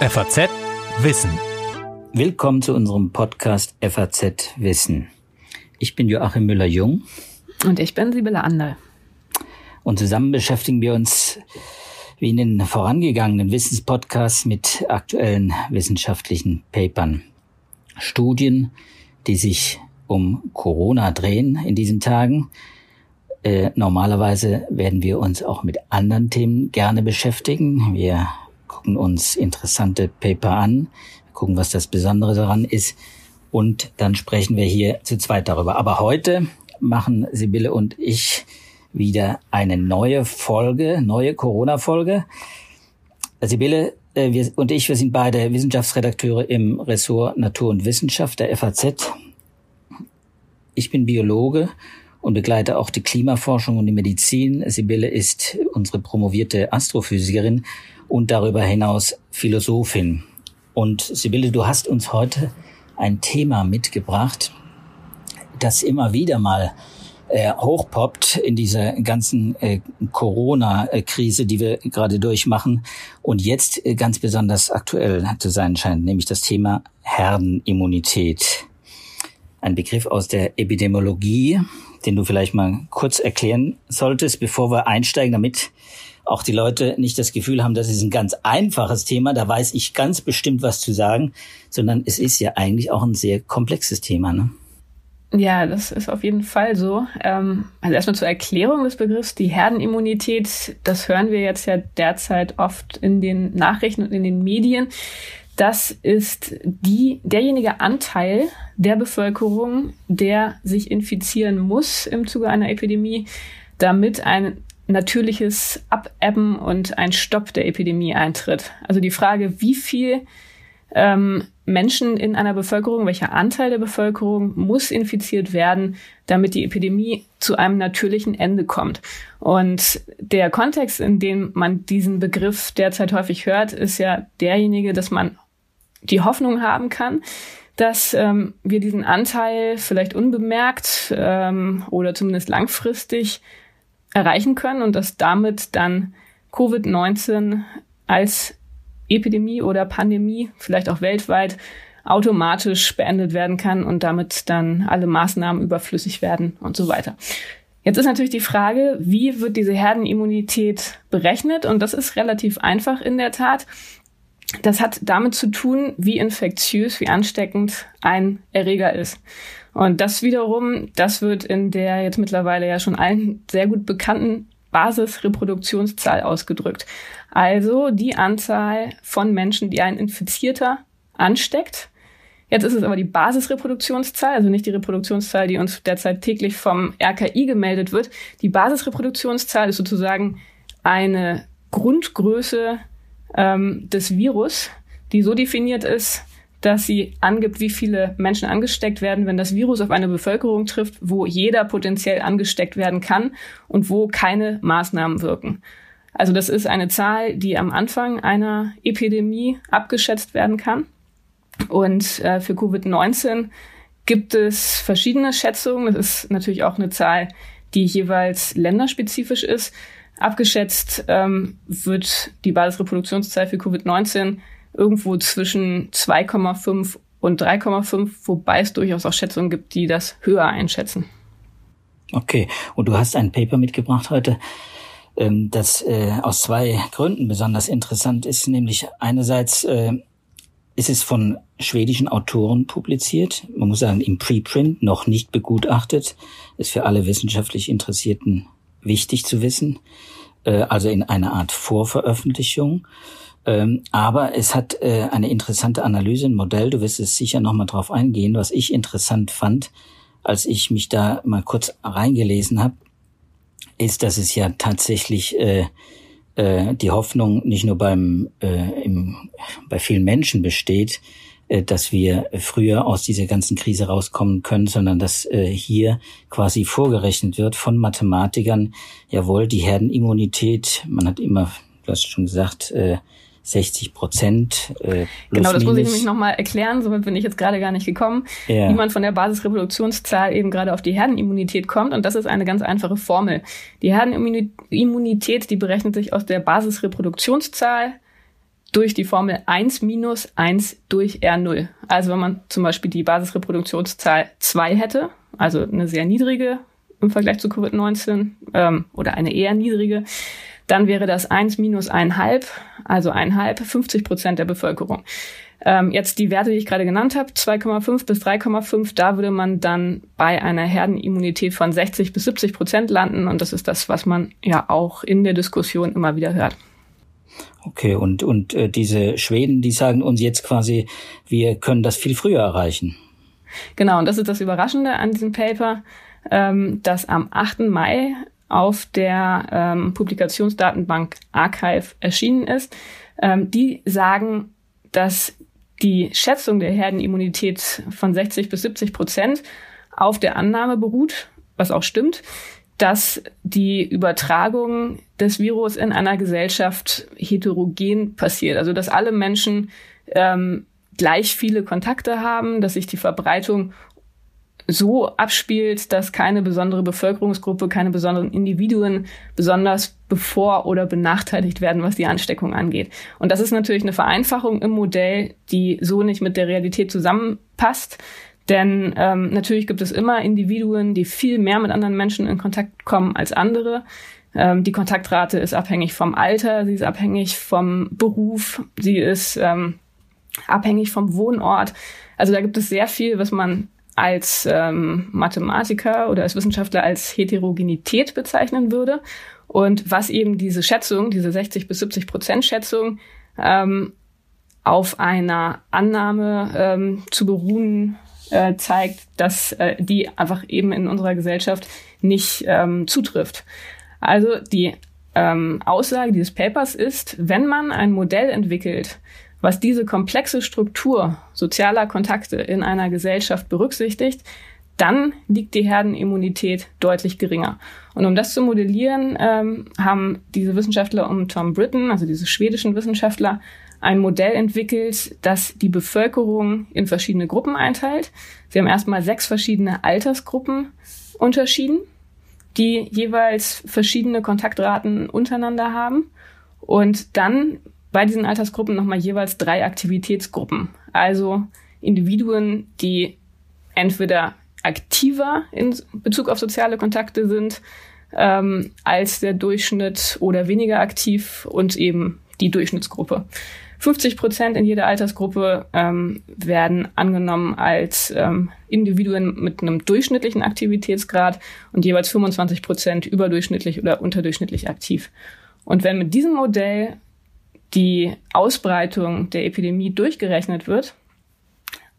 FAZ Wissen. Willkommen zu unserem Podcast FAZ Wissen. Ich bin Joachim Müller-Jung. Und ich bin Sibylle Anderl. Und zusammen beschäftigen wir uns wie in den vorangegangenen Wissenspodcasts mit aktuellen wissenschaftlichen Papern. Studien, die sich um Corona drehen in diesen Tagen. Äh, normalerweise werden wir uns auch mit anderen Themen gerne beschäftigen. Wir gucken uns interessante Paper an, gucken, was das Besondere daran ist und dann sprechen wir hier zu zweit darüber. Aber heute machen Sibylle und ich wieder eine neue Folge, neue Corona-Folge. Sibylle äh, wir und ich, wir sind beide Wissenschaftsredakteure im Ressort Natur und Wissenschaft der FAZ. Ich bin Biologe und begleite auch die Klimaforschung und die Medizin. Sibylle ist unsere promovierte Astrophysikerin und darüber hinaus Philosophin. Und Sibylle, du hast uns heute ein Thema mitgebracht, das immer wieder mal äh, hochpoppt in dieser ganzen äh, Corona-Krise, die wir gerade durchmachen und jetzt äh, ganz besonders aktuell zu sein scheint, nämlich das Thema Herdenimmunität. Ein Begriff aus der Epidemiologie, den du vielleicht mal kurz erklären solltest, bevor wir einsteigen, damit auch die Leute nicht das Gefühl haben, das ist ein ganz einfaches Thema, da weiß ich ganz bestimmt was zu sagen, sondern es ist ja eigentlich auch ein sehr komplexes Thema. Ne? Ja, das ist auf jeden Fall so. Ähm, also erstmal zur Erklärung des Begriffs, die Herdenimmunität, das hören wir jetzt ja derzeit oft in den Nachrichten und in den Medien. Das ist die, derjenige Anteil der Bevölkerung, der sich infizieren muss im Zuge einer Epidemie, damit ein natürliches Abebben und ein Stopp der Epidemie eintritt. Also die Frage, wie viel ähm, Menschen in einer Bevölkerung, welcher Anteil der Bevölkerung muss infiziert werden, damit die Epidemie zu einem natürlichen Ende kommt. Und der Kontext, in dem man diesen Begriff derzeit häufig hört, ist ja derjenige, dass man die Hoffnung haben kann, dass ähm, wir diesen Anteil vielleicht unbemerkt ähm, oder zumindest langfristig erreichen können und dass damit dann Covid-19 als Epidemie oder Pandemie, vielleicht auch weltweit, automatisch beendet werden kann und damit dann alle Maßnahmen überflüssig werden und so weiter. Jetzt ist natürlich die Frage, wie wird diese Herdenimmunität berechnet? Und das ist relativ einfach in der Tat. Das hat damit zu tun, wie infektiös, wie ansteckend ein Erreger ist. Und das wiederum, das wird in der jetzt mittlerweile ja schon allen sehr gut bekannten Basisreproduktionszahl ausgedrückt. Also die Anzahl von Menschen, die ein Infizierter ansteckt. Jetzt ist es aber die Basisreproduktionszahl, also nicht die Reproduktionszahl, die uns derzeit täglich vom RKI gemeldet wird. Die Basisreproduktionszahl ist sozusagen eine Grundgröße ähm, des Virus, die so definiert ist, dass sie angibt, wie viele Menschen angesteckt werden, wenn das Virus auf eine Bevölkerung trifft, wo jeder potenziell angesteckt werden kann und wo keine Maßnahmen wirken. Also das ist eine Zahl, die am Anfang einer Epidemie abgeschätzt werden kann. Und äh, für Covid-19 gibt es verschiedene Schätzungen. Das ist natürlich auch eine Zahl, die jeweils länderspezifisch ist. Abgeschätzt ähm, wird die Basisreproduktionszahl für Covid-19 irgendwo zwischen 2,5 und 3,5, wobei es durchaus auch Schätzungen gibt, die das höher einschätzen. Okay, und du hast ein Paper mitgebracht heute, ähm, das äh, aus zwei Gründen besonders interessant ist, nämlich einerseits äh, ist es von schwedischen Autoren publiziert, man muss sagen im Preprint, noch nicht begutachtet, ist für alle wissenschaftlich Interessierten wichtig zu wissen, äh, also in einer Art Vorveröffentlichung. Ähm, aber es hat äh, eine interessante Analyse, ein Modell, du wirst es sicher nochmal drauf eingehen, was ich interessant fand, als ich mich da mal kurz reingelesen habe, ist, dass es ja tatsächlich äh, äh, die Hoffnung nicht nur beim äh, im, bei vielen Menschen besteht, äh, dass wir früher aus dieser ganzen Krise rauskommen können, sondern dass äh, hier quasi vorgerechnet wird von Mathematikern, jawohl, die Herdenimmunität, man hat immer, du hast schon gesagt, äh, 60 Prozent. Äh, genau, das minus. muss ich nämlich nochmal erklären, somit bin ich jetzt gerade gar nicht gekommen, ja. wie man von der Basisreproduktionszahl eben gerade auf die Herdenimmunität kommt. Und das ist eine ganz einfache Formel. Die Herdenimmunität, die berechnet sich aus der Basisreproduktionszahl durch die Formel 1 minus 1 durch R0. Also wenn man zum Beispiel die Basisreproduktionszahl 2 hätte, also eine sehr niedrige im Vergleich zu Covid-19 ähm, oder eine eher niedrige, dann wäre das 1 minus 1,5, also 1,5, 50 Prozent der Bevölkerung. Ähm, jetzt die Werte, die ich gerade genannt habe, 2,5 bis 3,5, da würde man dann bei einer Herdenimmunität von 60 bis 70 Prozent landen. Und das ist das, was man ja auch in der Diskussion immer wieder hört. Okay, und, und äh, diese Schweden, die sagen uns jetzt quasi, wir können das viel früher erreichen. Genau, und das ist das Überraschende an diesem Paper, ähm, das am 8. Mai auf der ähm, Publikationsdatenbank Archive erschienen ist. Ähm, die sagen, dass die Schätzung der Herdenimmunität von 60 bis 70 Prozent auf der Annahme beruht, was auch stimmt, dass die Übertragung des Virus in einer Gesellschaft heterogen passiert. Also dass alle Menschen ähm, gleich viele Kontakte haben, dass sich die Verbreitung so abspielt, dass keine besondere Bevölkerungsgruppe, keine besonderen Individuen besonders bevor- oder benachteiligt werden, was die Ansteckung angeht. Und das ist natürlich eine Vereinfachung im Modell, die so nicht mit der Realität zusammenpasst. Denn ähm, natürlich gibt es immer Individuen, die viel mehr mit anderen Menschen in Kontakt kommen als andere. Ähm, die Kontaktrate ist abhängig vom Alter, sie ist abhängig vom Beruf, sie ist ähm, abhängig vom Wohnort. Also da gibt es sehr viel, was man als ähm, Mathematiker oder als Wissenschaftler als Heterogenität bezeichnen würde. Und was eben diese Schätzung, diese 60 bis 70 Prozent Schätzung ähm, auf einer Annahme ähm, zu beruhen äh, zeigt, dass äh, die einfach eben in unserer Gesellschaft nicht ähm, zutrifft. Also die ähm, Aussage dieses Papers ist, wenn man ein Modell entwickelt, was diese komplexe Struktur sozialer Kontakte in einer Gesellschaft berücksichtigt, dann liegt die Herdenimmunität deutlich geringer. Und um das zu modellieren, ähm, haben diese Wissenschaftler um Tom Britton, also diese schwedischen Wissenschaftler, ein Modell entwickelt, das die Bevölkerung in verschiedene Gruppen einteilt. Sie haben erstmal sechs verschiedene Altersgruppen unterschieden, die jeweils verschiedene Kontaktraten untereinander haben. Und dann bei diesen Altersgruppen nochmal jeweils drei Aktivitätsgruppen. Also Individuen, die entweder aktiver in Bezug auf soziale Kontakte sind ähm, als der Durchschnitt oder weniger aktiv und eben die Durchschnittsgruppe. 50 Prozent in jeder Altersgruppe ähm, werden angenommen als ähm, Individuen mit einem durchschnittlichen Aktivitätsgrad und jeweils 25 Prozent überdurchschnittlich oder unterdurchschnittlich aktiv. Und wenn mit diesem Modell die Ausbreitung der Epidemie durchgerechnet wird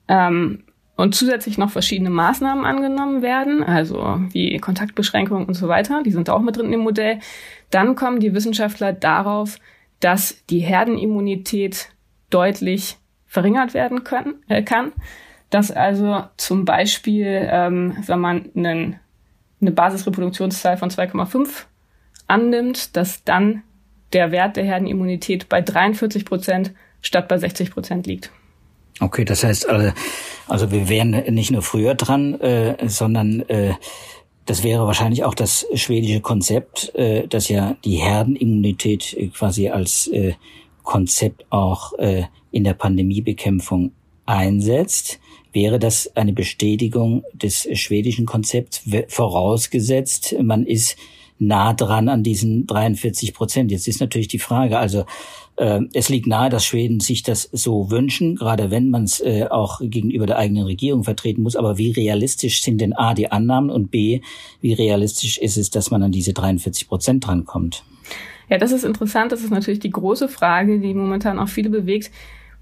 ähm, und zusätzlich noch verschiedene Maßnahmen angenommen werden, also wie Kontaktbeschränkungen und so weiter, die sind auch mit drin im Modell, dann kommen die Wissenschaftler darauf, dass die Herdenimmunität deutlich verringert werden können, äh, kann. Dass also zum Beispiel, ähm, wenn man einen, eine Basisreproduktionszahl von 2,5 annimmt, dass dann der Wert der Herdenimmunität bei 43 Prozent statt bei 60 Prozent liegt. Okay, das heißt, also, also wir wären nicht nur früher dran, äh, sondern äh, das wäre wahrscheinlich auch das schwedische Konzept, äh, das ja die Herdenimmunität quasi als äh, Konzept auch äh, in der Pandemiebekämpfung einsetzt. Wäre das eine Bestätigung des schwedischen Konzepts, vorausgesetzt, man ist nah dran an diesen 43 Prozent. Jetzt ist natürlich die Frage, also äh, es liegt nahe, dass Schweden sich das so wünschen, gerade wenn man es äh, auch gegenüber der eigenen Regierung vertreten muss. Aber wie realistisch sind denn A die Annahmen und B, wie realistisch ist es, dass man an diese 43 Prozent drankommt? Ja, das ist interessant. Das ist natürlich die große Frage, die momentan auch viele bewegt.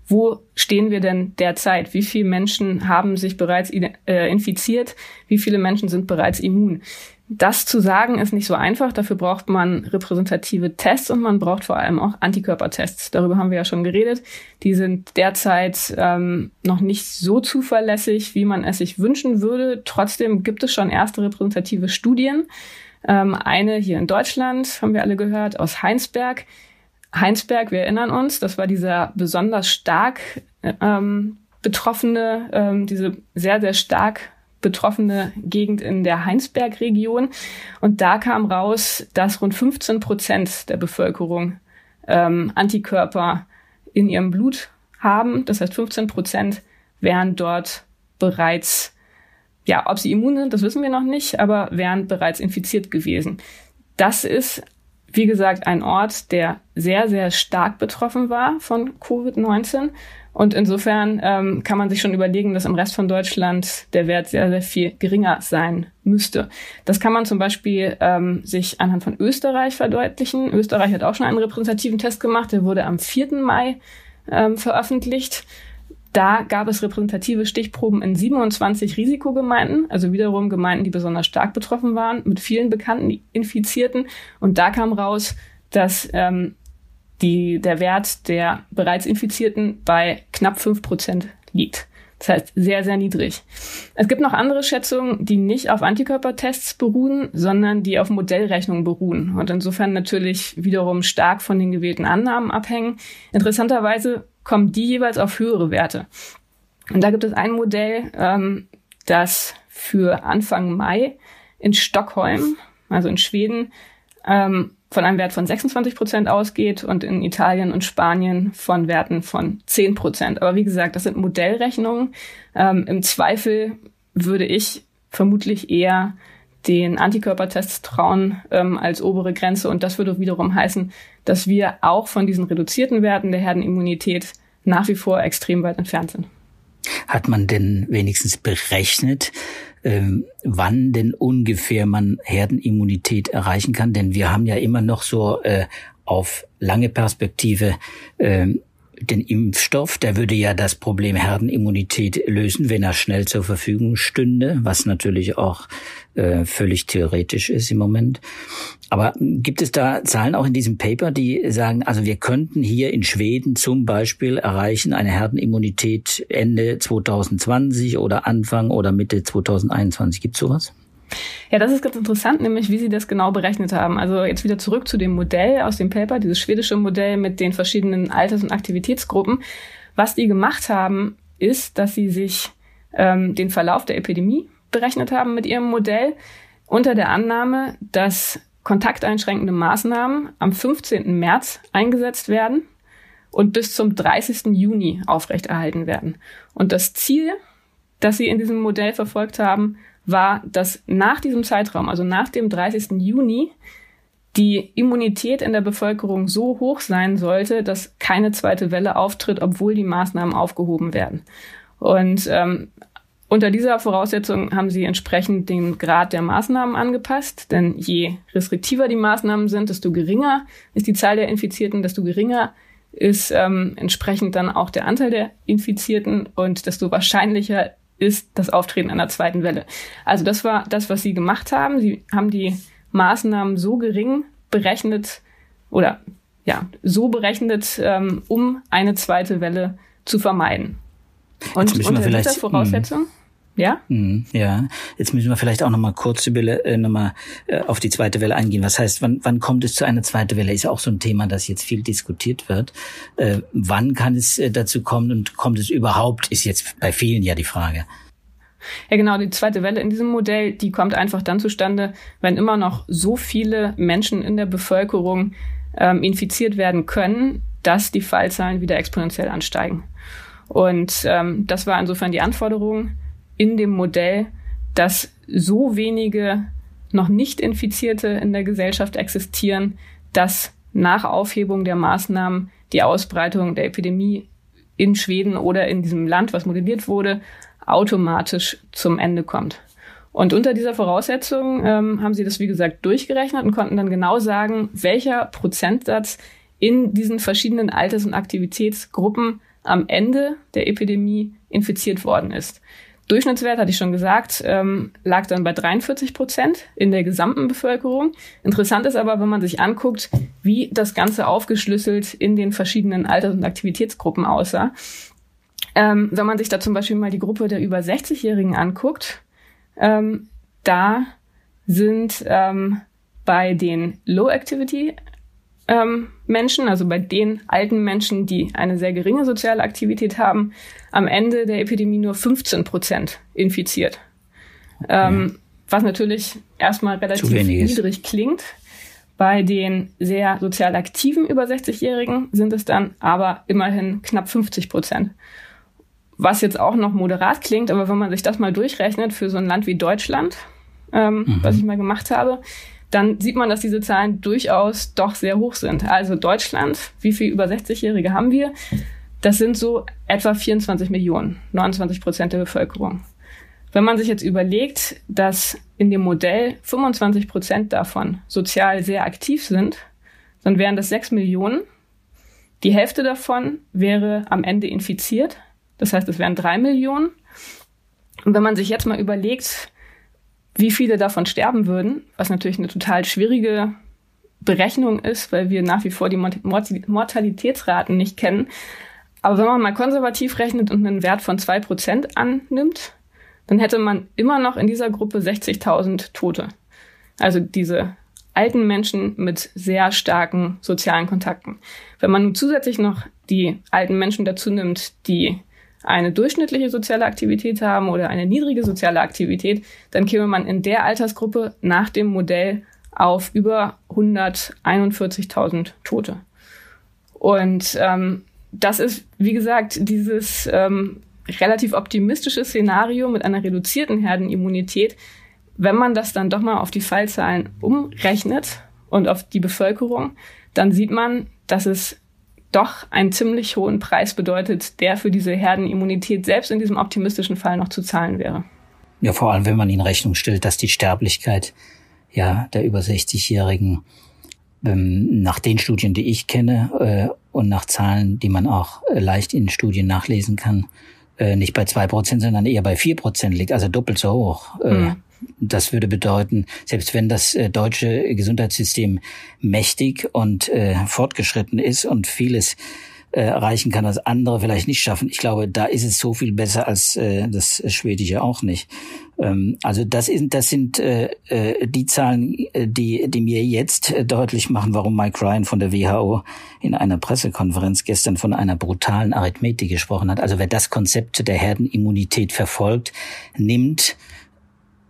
Wo stehen wir denn derzeit? Wie viele Menschen haben sich bereits äh, infiziert? Wie viele Menschen sind bereits immun? Das zu sagen ist nicht so einfach. Dafür braucht man repräsentative Tests und man braucht vor allem auch Antikörpertests. Darüber haben wir ja schon geredet. Die sind derzeit ähm, noch nicht so zuverlässig, wie man es sich wünschen würde. Trotzdem gibt es schon erste repräsentative Studien. Ähm, eine hier in Deutschland, haben wir alle gehört, aus Heinsberg. Heinsberg, wir erinnern uns, das war dieser besonders stark ähm, betroffene, ähm, diese sehr, sehr stark betroffene Gegend in der Heinsberg-Region. Und da kam raus, dass rund 15 Prozent der Bevölkerung ähm, Antikörper in ihrem Blut haben. Das heißt, 15 Prozent wären dort bereits, ja, ob sie immun sind, das wissen wir noch nicht, aber wären bereits infiziert gewesen. Das ist, wie gesagt, ein Ort, der sehr, sehr stark betroffen war von Covid-19 und insofern ähm, kann man sich schon überlegen, dass im Rest von Deutschland der Wert sehr, sehr viel geringer sein müsste. Das kann man zum Beispiel ähm, sich anhand von Österreich verdeutlichen. Österreich hat auch schon einen repräsentativen Test gemacht. Der wurde am 4. Mai ähm, veröffentlicht. Da gab es repräsentative Stichproben in 27 Risikogemeinden, also wiederum Gemeinden, die besonders stark betroffen waren, mit vielen bekannten Infizierten. Und da kam raus, dass ähm, die, der Wert der bereits Infizierten bei knapp fünf Prozent liegt. Das heißt, sehr, sehr niedrig. Es gibt noch andere Schätzungen, die nicht auf Antikörpertests beruhen, sondern die auf Modellrechnungen beruhen und insofern natürlich wiederum stark von den gewählten Annahmen abhängen. Interessanterweise kommen die jeweils auf höhere Werte. Und da gibt es ein Modell, ähm, das für Anfang Mai in Stockholm, also in Schweden, ähm, von einem Wert von 26 Prozent ausgeht und in Italien und Spanien von Werten von 10 Prozent. Aber wie gesagt, das sind Modellrechnungen. Ähm, Im Zweifel würde ich vermutlich eher den Antikörpertests trauen ähm, als obere Grenze. Und das würde wiederum heißen, dass wir auch von diesen reduzierten Werten der Herdenimmunität nach wie vor extrem weit entfernt sind. Hat man denn wenigstens berechnet, wann denn ungefähr man Herdenimmunität erreichen kann? Denn wir haben ja immer noch so äh, auf lange Perspektive äh, den Impfstoff, der würde ja das Problem Herdenimmunität lösen, wenn er schnell zur Verfügung stünde, was natürlich auch äh, völlig theoretisch ist im Moment. Aber gibt es da Zahlen auch in diesem Paper, die sagen, also wir könnten hier in Schweden zum Beispiel erreichen eine Herdenimmunität Ende 2020 oder Anfang oder Mitte 2021? Gibt es sowas? Ja, das ist ganz interessant, nämlich wie Sie das genau berechnet haben. Also jetzt wieder zurück zu dem Modell aus dem Paper, dieses schwedische Modell mit den verschiedenen Alters- und Aktivitätsgruppen. Was die gemacht haben, ist, dass sie sich ähm, den Verlauf der Epidemie berechnet haben mit ihrem Modell unter der Annahme, dass kontakteinschränkende Maßnahmen am 15. März eingesetzt werden und bis zum 30. Juni aufrechterhalten werden. Und das Ziel, das sie in diesem Modell verfolgt haben, war, dass nach diesem Zeitraum, also nach dem 30. Juni, die Immunität in der Bevölkerung so hoch sein sollte, dass keine zweite Welle auftritt, obwohl die Maßnahmen aufgehoben werden. Und ähm, unter dieser Voraussetzung haben sie entsprechend den Grad der Maßnahmen angepasst, denn je restriktiver die Maßnahmen sind, desto geringer ist die Zahl der Infizierten, desto geringer ist ähm, entsprechend dann auch der Anteil der Infizierten und desto wahrscheinlicher ist das Auftreten einer zweiten Welle. Also das war das, was sie gemacht haben. Sie haben die Maßnahmen so gering berechnet oder ja, so berechnet, ähm, um eine zweite Welle zu vermeiden. Und unter dieser Voraussetzung hm. Ja? Mhm, ja. Jetzt müssen wir vielleicht auch noch mal kurz über, äh, noch mal, äh, auf die zweite Welle eingehen. Was heißt, wann, wann kommt es zu einer zweiten Welle? Ist ja auch so ein Thema, das jetzt viel diskutiert wird. Äh, wann kann es äh, dazu kommen und kommt es überhaupt, ist jetzt bei vielen ja die Frage. Ja, genau. Die zweite Welle in diesem Modell, die kommt einfach dann zustande, wenn immer noch so viele Menschen in der Bevölkerung ähm, infiziert werden können, dass die Fallzahlen wieder exponentiell ansteigen. Und ähm, das war insofern die Anforderung in dem Modell, dass so wenige noch nicht Infizierte in der Gesellschaft existieren, dass nach Aufhebung der Maßnahmen die Ausbreitung der Epidemie in Schweden oder in diesem Land, was modelliert wurde, automatisch zum Ende kommt. Und unter dieser Voraussetzung ähm, haben sie das, wie gesagt, durchgerechnet und konnten dann genau sagen, welcher Prozentsatz in diesen verschiedenen Alters- und Aktivitätsgruppen am Ende der Epidemie infiziert worden ist. Durchschnittswert, hatte ich schon gesagt, ähm, lag dann bei 43 Prozent in der gesamten Bevölkerung. Interessant ist aber, wenn man sich anguckt, wie das Ganze aufgeschlüsselt in den verschiedenen Alters- und Aktivitätsgruppen aussah. Ähm, wenn man sich da zum Beispiel mal die Gruppe der über 60-Jährigen anguckt, ähm, da sind ähm, bei den Low Activity ähm, Menschen, also bei den alten Menschen, die eine sehr geringe soziale Aktivität haben, am Ende der Epidemie nur 15 Prozent infiziert. Ähm, was natürlich erstmal relativ niedrig klingt. Bei den sehr sozial aktiven über 60-Jährigen sind es dann aber immerhin knapp 50 Prozent. Was jetzt auch noch moderat klingt, aber wenn man sich das mal durchrechnet für so ein Land wie Deutschland, ähm, mhm. was ich mal gemacht habe, dann sieht man, dass diese Zahlen durchaus doch sehr hoch sind. Also Deutschland, wie viel über 60-Jährige haben wir? Das sind so etwa 24 Millionen, 29 Prozent der Bevölkerung. Wenn man sich jetzt überlegt, dass in dem Modell 25 Prozent davon sozial sehr aktiv sind, dann wären das 6 Millionen. Die Hälfte davon wäre am Ende infiziert. Das heißt, es wären 3 Millionen. Und wenn man sich jetzt mal überlegt, wie viele davon sterben würden, was natürlich eine total schwierige Berechnung ist, weil wir nach wie vor die Mortalitätsraten nicht kennen. Aber wenn man mal konservativ rechnet und einen Wert von 2% annimmt, dann hätte man immer noch in dieser Gruppe 60.000 Tote. Also diese alten Menschen mit sehr starken sozialen Kontakten. Wenn man nun zusätzlich noch die alten Menschen dazu nimmt, die eine durchschnittliche soziale Aktivität haben oder eine niedrige soziale Aktivität, dann käme man in der Altersgruppe nach dem Modell auf über 141.000 Tote. Und ähm, das ist, wie gesagt, dieses ähm, relativ optimistische Szenario mit einer reduzierten Herdenimmunität. Wenn man das dann doch mal auf die Fallzahlen umrechnet und auf die Bevölkerung, dann sieht man, dass es doch einen ziemlich hohen Preis bedeutet, der für diese Herdenimmunität selbst in diesem optimistischen Fall noch zu zahlen wäre. Ja, vor allem, wenn man in Rechnung stellt, dass die Sterblichkeit ja der über 60-Jährigen ähm, nach den Studien, die ich kenne äh, und nach Zahlen, die man auch äh, leicht in Studien nachlesen kann, äh, nicht bei zwei Prozent, sondern eher bei vier Prozent liegt, also doppelt so hoch. Mhm. Das würde bedeuten, selbst wenn das äh, deutsche Gesundheitssystem mächtig und äh, fortgeschritten ist und vieles äh, erreichen kann, was andere vielleicht nicht schaffen. Ich glaube, da ist es so viel besser als äh, das Schwedische auch nicht. Ähm, also das, ist, das sind äh, äh, die Zahlen, die, die mir jetzt deutlich machen, warum Mike Ryan von der WHO in einer Pressekonferenz gestern von einer brutalen Arithmetik gesprochen hat. Also wer das Konzept der Herdenimmunität verfolgt, nimmt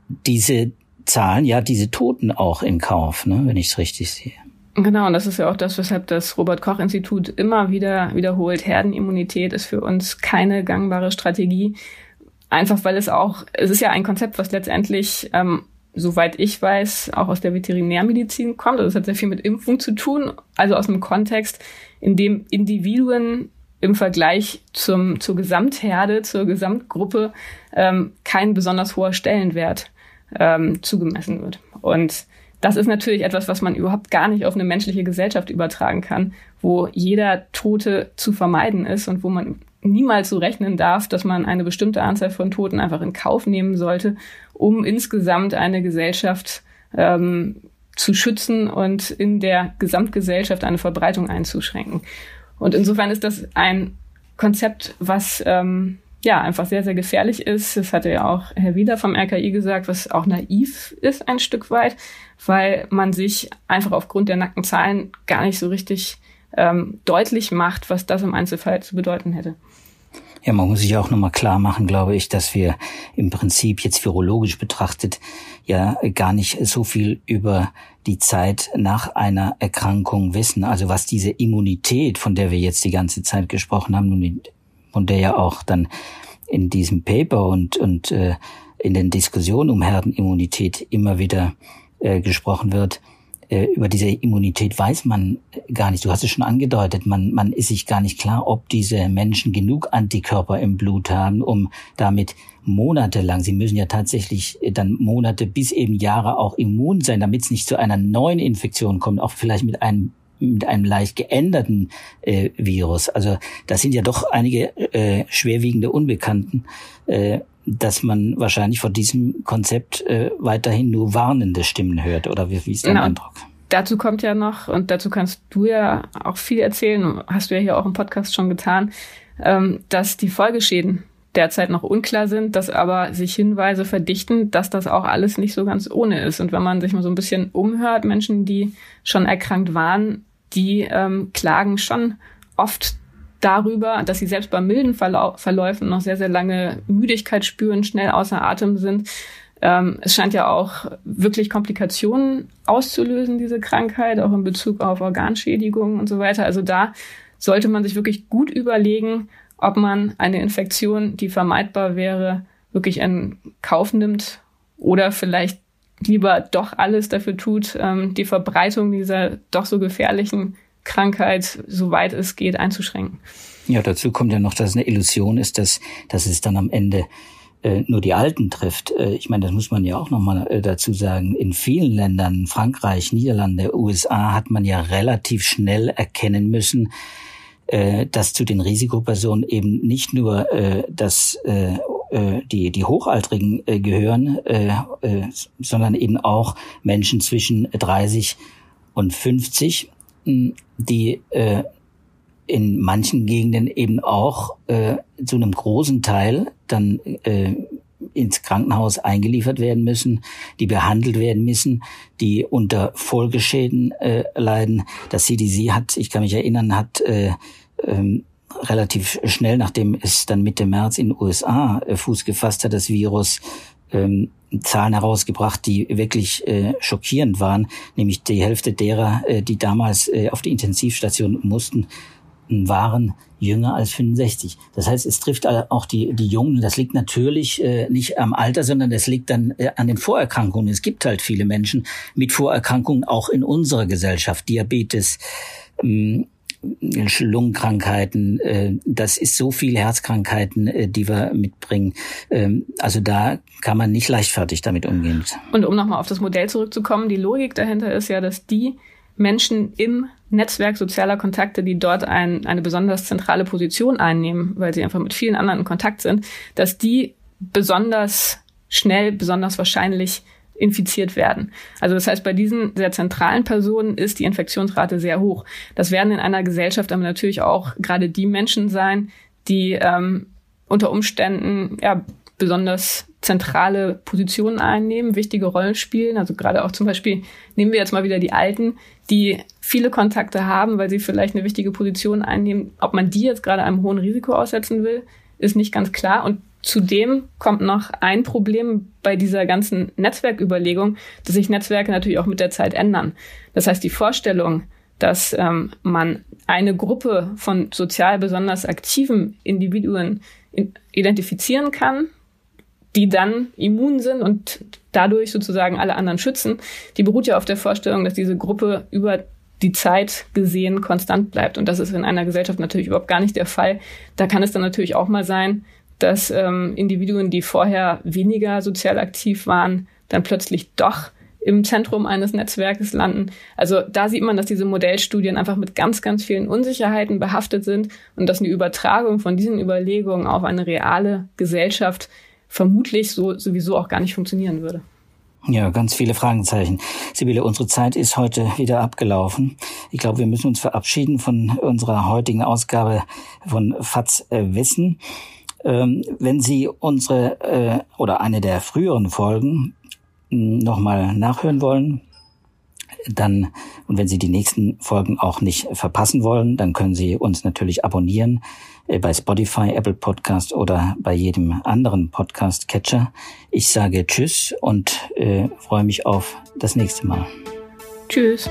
diese Zahlen, ja, diese Toten auch in Kauf, ne, wenn ich es richtig sehe. Genau, und das ist ja auch das, weshalb das Robert Koch Institut immer wieder wiederholt, Herdenimmunität ist für uns keine gangbare Strategie. Einfach weil es auch, es ist ja ein Konzept, was letztendlich, ähm, soweit ich weiß, auch aus der Veterinärmedizin kommt. Also es hat sehr viel mit Impfung zu tun, also aus einem Kontext, in dem Individuen im Vergleich zum, zur Gesamtherde, zur Gesamtgruppe ähm, kein besonders hoher Stellenwert ähm, zugemessen wird. Und das ist natürlich etwas, was man überhaupt gar nicht auf eine menschliche Gesellschaft übertragen kann, wo jeder Tote zu vermeiden ist und wo man niemals so rechnen darf, dass man eine bestimmte Anzahl von Toten einfach in Kauf nehmen sollte, um insgesamt eine Gesellschaft ähm, zu schützen und in der Gesamtgesellschaft eine Verbreitung einzuschränken. Und insofern ist das ein Konzept, was ähm, ja einfach sehr, sehr gefährlich ist. Das hatte ja auch Herr Wieder vom RKI gesagt, was auch naiv ist ein Stück weit, weil man sich einfach aufgrund der nackten Zahlen gar nicht so richtig ähm, deutlich macht, was das im Einzelfall zu bedeuten hätte. Ja, man muss sich auch nochmal klar machen, glaube ich, dass wir im Prinzip jetzt virologisch betrachtet ja gar nicht so viel über die Zeit nach einer Erkrankung wissen. Also was diese Immunität, von der wir jetzt die ganze Zeit gesprochen haben, von der ja auch dann in diesem Paper und, und äh, in den Diskussionen um Herdenimmunität immer wieder äh, gesprochen wird, äh, über diese Immunität weiß man gar nicht. Du hast es schon angedeutet, man, man ist sich gar nicht klar, ob diese Menschen genug Antikörper im Blut haben, um damit monatelang, sie müssen ja tatsächlich dann Monate bis eben Jahre auch immun sein, damit es nicht zu einer neuen Infektion kommt, auch vielleicht mit einem mit einem leicht geänderten äh, Virus. Also das sind ja doch einige äh, schwerwiegende Unbekannten. Äh, dass man wahrscheinlich vor diesem Konzept äh, weiterhin nur warnende Stimmen hört. Oder wie, wie ist dein genau. Eindruck? Dazu kommt ja noch, und dazu kannst du ja auch viel erzählen, hast du ja hier auch im Podcast schon getan, ähm, dass die Folgeschäden derzeit noch unklar sind, dass aber sich Hinweise verdichten, dass das auch alles nicht so ganz ohne ist. Und wenn man sich mal so ein bisschen umhört, Menschen, die schon erkrankt waren, die ähm, klagen schon oft darüber, dass sie selbst bei milden Verlau Verläufen noch sehr, sehr lange Müdigkeit spüren, schnell außer Atem sind, Ähm, es scheint ja auch wirklich Komplikationen auszulösen, diese Krankheit, auch in Bezug auf Organschädigungen und so weiter. Also da sollte man sich wirklich gut überlegen, ob man eine Infektion, die vermeidbar wäre, wirklich in Kauf nimmt oder vielleicht lieber doch alles dafür tut, ähm, die Verbreitung dieser doch so gefährlichen Krankheit, soweit es geht, einzuschränken. Ja, dazu kommt ja noch, dass es eine Illusion ist, dass, dass es dann am Ende äh, nur die Alten trifft. Äh, ich meine, das muss man ja auch nochmal äh, dazu sagen. In vielen Ländern, Frankreich, Niederlande, USA, hat man ja relativ schnell erkennen müssen, dass zu den Risikopersonen eben nicht nur das äh, äh, die, die Hochaltrigen äh, gehören, äh, äh, sondern eben auch Menschen zwischen 30 und 50, die äh, in manchen Gegenden eben auch äh, zu einem großen Teil dann äh, ins Krankenhaus eingeliefert werden müssen, die behandelt werden müssen, die unter Folgeschäden äh, leiden. Das CDC hat, ich kann mich erinnern, hat äh, ähm, relativ schnell, nachdem es dann Mitte März in den USA äh, Fuß gefasst hat, das Virus, ähm, Zahlen herausgebracht, die wirklich äh, schockierend waren, nämlich die Hälfte derer, äh, die damals äh, auf die Intensivstation mussten, waren jünger als 65. Das heißt, es trifft auch die, die Jungen. Das liegt natürlich äh, nicht am Alter, sondern das liegt dann äh, an den Vorerkrankungen. Es gibt halt viele Menschen mit Vorerkrankungen auch in unserer Gesellschaft. Diabetes, ähm, Lungenkrankheiten, äh, das ist so viel Herzkrankheiten, äh, die wir mitbringen. Ähm, also da kann man nicht leichtfertig damit umgehen. Und um nochmal auf das Modell zurückzukommen, die Logik dahinter ist ja, dass die Menschen im Netzwerk sozialer Kontakte, die dort ein, eine besonders zentrale Position einnehmen, weil sie einfach mit vielen anderen in Kontakt sind, dass die besonders schnell, besonders wahrscheinlich infiziert werden. Also das heißt, bei diesen sehr zentralen Personen ist die Infektionsrate sehr hoch. Das werden in einer Gesellschaft aber natürlich auch gerade die Menschen sein, die ähm, unter Umständen ja besonders zentrale Positionen einnehmen, wichtige Rollen spielen. Also gerade auch zum Beispiel nehmen wir jetzt mal wieder die Alten, die viele Kontakte haben, weil sie vielleicht eine wichtige Position einnehmen. Ob man die jetzt gerade einem hohen Risiko aussetzen will, ist nicht ganz klar. Und Zudem kommt noch ein Problem bei dieser ganzen Netzwerküberlegung, dass sich Netzwerke natürlich auch mit der Zeit ändern. Das heißt, die Vorstellung, dass ähm, man eine Gruppe von sozial besonders aktiven Individuen identifizieren kann, die dann immun sind und dadurch sozusagen alle anderen schützen, die beruht ja auf der Vorstellung, dass diese Gruppe über die Zeit gesehen konstant bleibt. Und das ist in einer Gesellschaft natürlich überhaupt gar nicht der Fall. Da kann es dann natürlich auch mal sein, dass ähm, Individuen, die vorher weniger sozial aktiv waren, dann plötzlich doch im Zentrum eines Netzwerkes landen. Also da sieht man, dass diese Modellstudien einfach mit ganz, ganz vielen Unsicherheiten behaftet sind und dass eine Übertragung von diesen Überlegungen auf eine reale Gesellschaft vermutlich so sowieso auch gar nicht funktionieren würde. Ja, ganz viele Fragezeichen. Sibylle, unsere Zeit ist heute wieder abgelaufen. Ich glaube, wir müssen uns verabschieden von unserer heutigen Ausgabe von FATS äh, Wissen. Ähm, wenn Sie unsere äh, oder eine der früheren Folgen hm, nochmal nachhören wollen, dann, und wenn Sie die nächsten Folgen auch nicht verpassen wollen, dann können Sie uns natürlich abonnieren äh, bei Spotify, Apple Podcast oder bei jedem anderen Podcast-Catcher. Ich sage Tschüss und äh, freue mich auf das nächste Mal. Tschüss.